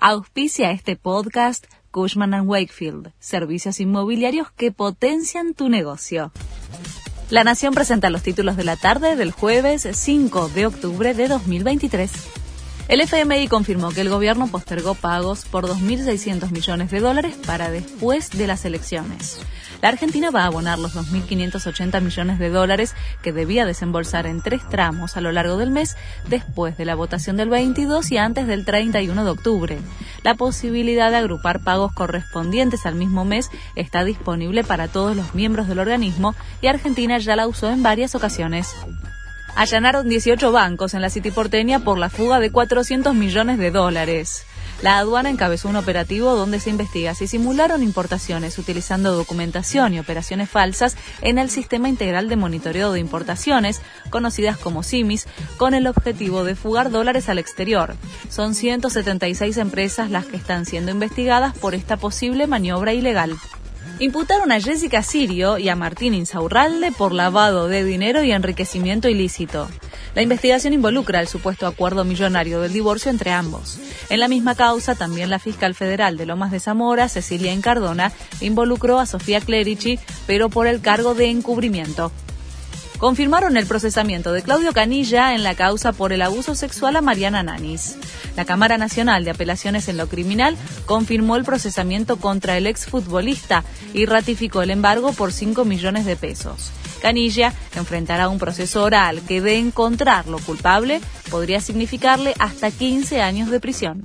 Auspicia este podcast Cushman ⁇ Wakefield, servicios inmobiliarios que potencian tu negocio. La Nación presenta los títulos de la tarde del jueves 5 de octubre de 2023. El FMI confirmó que el gobierno postergó pagos por 2.600 millones de dólares para después de las elecciones. La Argentina va a abonar los 2.580 millones de dólares que debía desembolsar en tres tramos a lo largo del mes después de la votación del 22 y antes del 31 de octubre. La posibilidad de agrupar pagos correspondientes al mismo mes está disponible para todos los miembros del organismo y Argentina ya la usó en varias ocasiones allanaron 18 bancos en la City porteña por la fuga de 400 millones de dólares. La aduana encabezó un operativo donde se investiga si simularon importaciones utilizando documentación y operaciones falsas en el Sistema Integral de Monitoreo de Importaciones, conocidas como SIMIS, con el objetivo de fugar dólares al exterior. Son 176 empresas las que están siendo investigadas por esta posible maniobra ilegal imputaron a Jessica Sirio y a Martín Insaurralde por lavado de dinero y enriquecimiento ilícito. La investigación involucra el supuesto acuerdo millonario del divorcio entre ambos. En la misma causa, también la fiscal federal de Lomas de Zamora, Cecilia Incardona, involucró a Sofía Clerici, pero por el cargo de encubrimiento confirmaron el procesamiento de Claudio Canilla en la causa por el abuso sexual a Mariana Nanis. La Cámara Nacional de Apelaciones en lo Criminal confirmó el procesamiento contra el exfutbolista y ratificó el embargo por 5 millones de pesos. Canilla enfrentará un proceso oral que de encontrarlo culpable podría significarle hasta 15 años de prisión.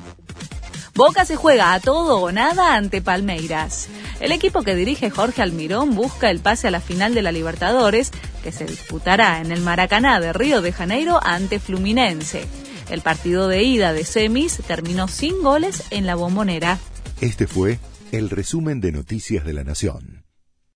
Boca se juega a todo o nada ante Palmeiras. El equipo que dirige Jorge Almirón busca el pase a la final de la Libertadores, que se disputará en el Maracaná de Río de Janeiro ante Fluminense. El partido de ida de semis terminó sin goles en la bombonera. Este fue el resumen de Noticias de la Nación.